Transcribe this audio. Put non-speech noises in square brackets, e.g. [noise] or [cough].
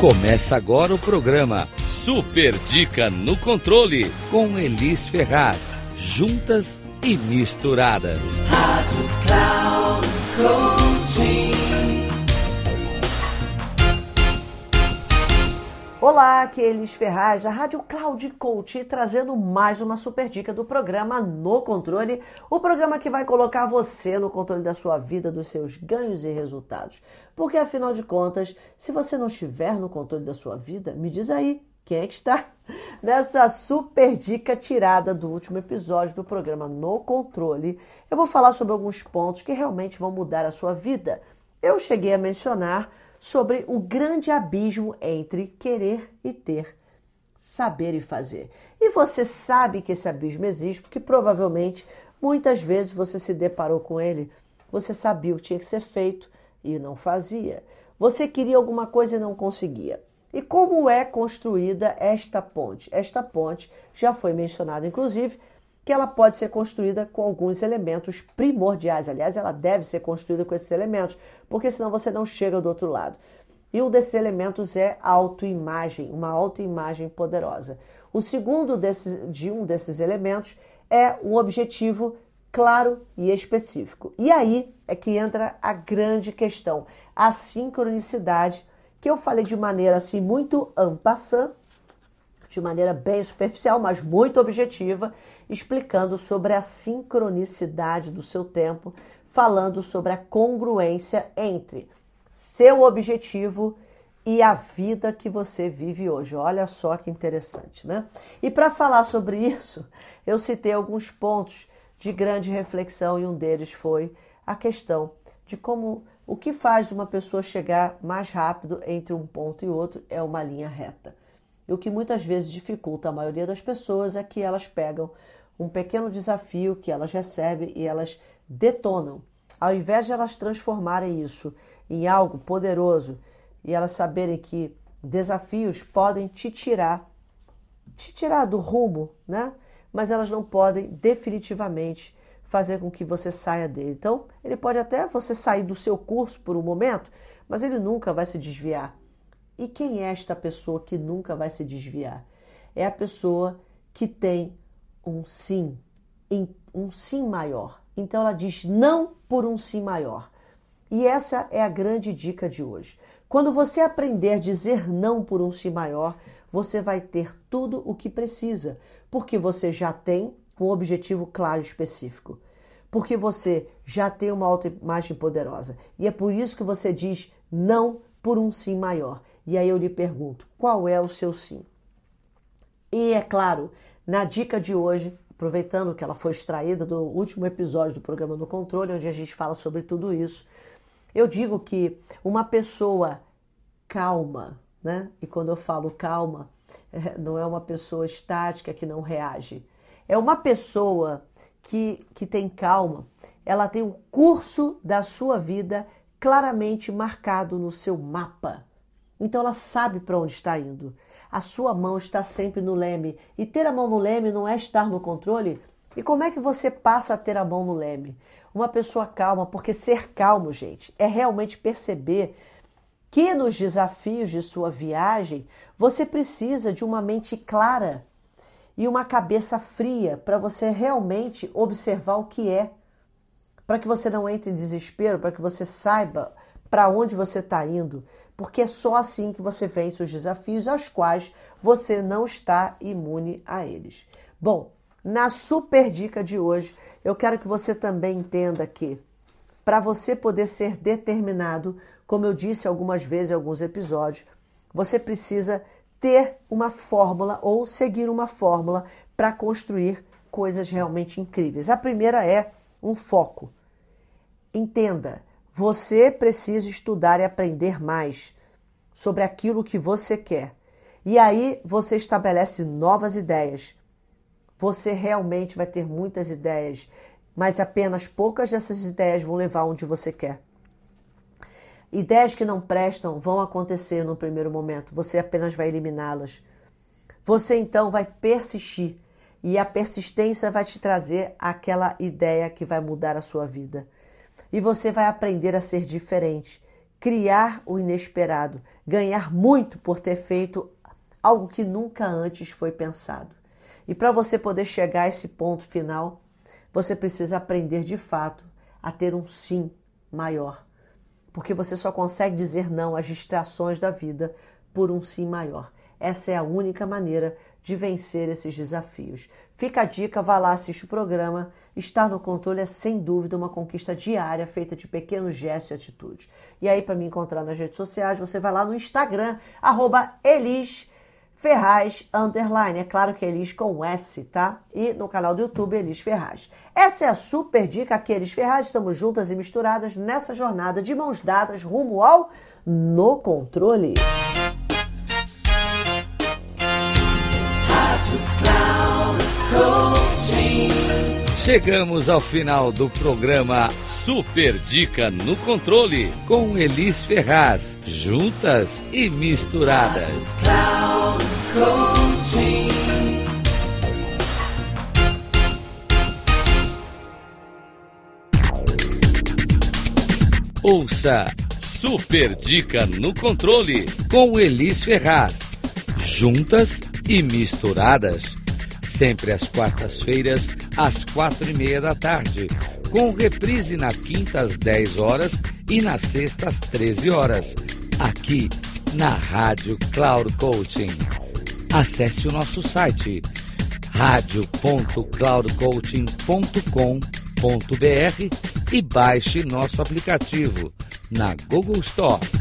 Começa agora o programa Super Dica no Controle com Elis Ferraz. Juntas e misturadas. Rádio Cloud Coaching. Olá, aqui é Elis Ferraz, da Rádio Cloud Coach, trazendo mais uma super dica do programa No Controle, o programa que vai colocar você no controle da sua vida, dos seus ganhos e resultados. Porque afinal de contas, se você não estiver no controle da sua vida, me diz aí, quem é que está? [laughs] Nessa super dica tirada do último episódio do programa No Controle, eu vou falar sobre alguns pontos que realmente vão mudar a sua vida. Eu cheguei a mencionar sobre o grande abismo entre querer e ter, saber e fazer. E você sabe que esse abismo existe porque provavelmente muitas vezes você se deparou com ele, você sabia o que tinha que ser feito e não fazia. Você queria alguma coisa e não conseguia. E como é construída esta ponte? Esta ponte já foi mencionada, inclusive, que ela pode ser construída com alguns elementos primordiais. Aliás, ela deve ser construída com esses elementos, porque senão você não chega do outro lado. E um desses elementos é a autoimagem, uma autoimagem poderosa. O segundo desse, de um desses elementos é um objetivo claro e específico. E aí é que entra a grande questão, a sincronicidade, que eu falei de maneira assim muito ampassã, de maneira bem superficial, mas muito objetiva, explicando sobre a sincronicidade do seu tempo, falando sobre a congruência entre seu objetivo e a vida que você vive hoje. Olha só que interessante, né? E para falar sobre isso, eu citei alguns pontos de grande reflexão e um deles foi a questão de como o que faz uma pessoa chegar mais rápido entre um ponto e outro é uma linha reta. E o que muitas vezes dificulta a maioria das pessoas é que elas pegam um pequeno desafio que elas recebem e elas detonam. Ao invés de elas transformarem isso em algo poderoso e elas saberem que desafios podem te tirar, te tirar do rumo, né? Mas elas não podem definitivamente fazer com que você saia dele. Então, ele pode até você sair do seu curso por um momento, mas ele nunca vai se desviar. E quem é esta pessoa que nunca vai se desviar? É a pessoa que tem um sim, um sim maior. Então ela diz não por um sim maior. E essa é a grande dica de hoje. Quando você aprender a dizer não por um sim maior, você vai ter tudo o que precisa, porque você já tem um objetivo claro e específico. Porque você já tem uma autoimagem poderosa. E é por isso que você diz não por um sim maior. E aí eu lhe pergunto: qual é o seu sim? E é claro, na dica de hoje, aproveitando que ela foi extraída do último episódio do programa No Controle, onde a gente fala sobre tudo isso, eu digo que uma pessoa calma, né? E quando eu falo calma, [laughs] não é uma pessoa estática que não reage. É uma pessoa que, que tem calma, ela tem o curso da sua vida claramente marcado no seu mapa. Então ela sabe para onde está indo. A sua mão está sempre no leme. E ter a mão no leme não é estar no controle? E como é que você passa a ter a mão no leme? Uma pessoa calma, porque ser calmo, gente, é realmente perceber que nos desafios de sua viagem você precisa de uma mente clara e uma cabeça fria para você realmente observar o que é, para que você não entre em desespero, para que você saiba para onde você está indo, porque é só assim que você vence os desafios aos quais você não está imune a eles. Bom, na super dica de hoje, eu quero que você também entenda que para você poder ser determinado, como eu disse algumas vezes em alguns episódios, você precisa ter uma fórmula ou seguir uma fórmula para construir coisas realmente incríveis. A primeira é um foco. Entenda, você precisa estudar e aprender mais sobre aquilo que você quer. E aí você estabelece novas ideias. Você realmente vai ter muitas ideias, mas apenas poucas dessas ideias vão levar onde você quer. Ideias que não prestam vão acontecer no primeiro momento, você apenas vai eliminá-las. Você então vai persistir e a persistência vai te trazer aquela ideia que vai mudar a sua vida e você vai aprender a ser diferente, criar o inesperado, ganhar muito por ter feito algo que nunca antes foi pensado. E para você poder chegar a esse ponto final, você precisa aprender de fato a ter um sim maior. Porque você só consegue dizer não às distrações da vida por um sim maior. Essa é a única maneira de vencer esses desafios. Fica a dica, vá lá, assiste o programa. Estar no controle é sem dúvida uma conquista diária feita de pequenos gestos e atitudes. E aí, para me encontrar nas redes sociais, você vai lá no Instagram, arroba Elis Ferraz Underline. É claro que é Elis com S, tá? E no canal do YouTube, Elis Ferraz. Essa é a super dica aqui, Elis Ferraz. Estamos juntas e misturadas nessa jornada de mãos dadas rumo ao No Controle. Chegamos ao final do programa Super Dica no Controle com Elis Ferraz, juntas e misturadas. Ouça Super Dica no Controle com Elis Ferraz, juntas e misturadas sempre às quartas-feiras, às quatro e meia da tarde, com reprise na quinta às 10 horas e na sexta às 13 horas, aqui na Rádio Cloud Coaching. Acesse o nosso site radio.cloudcoaching.com.br e baixe nosso aplicativo na Google Store.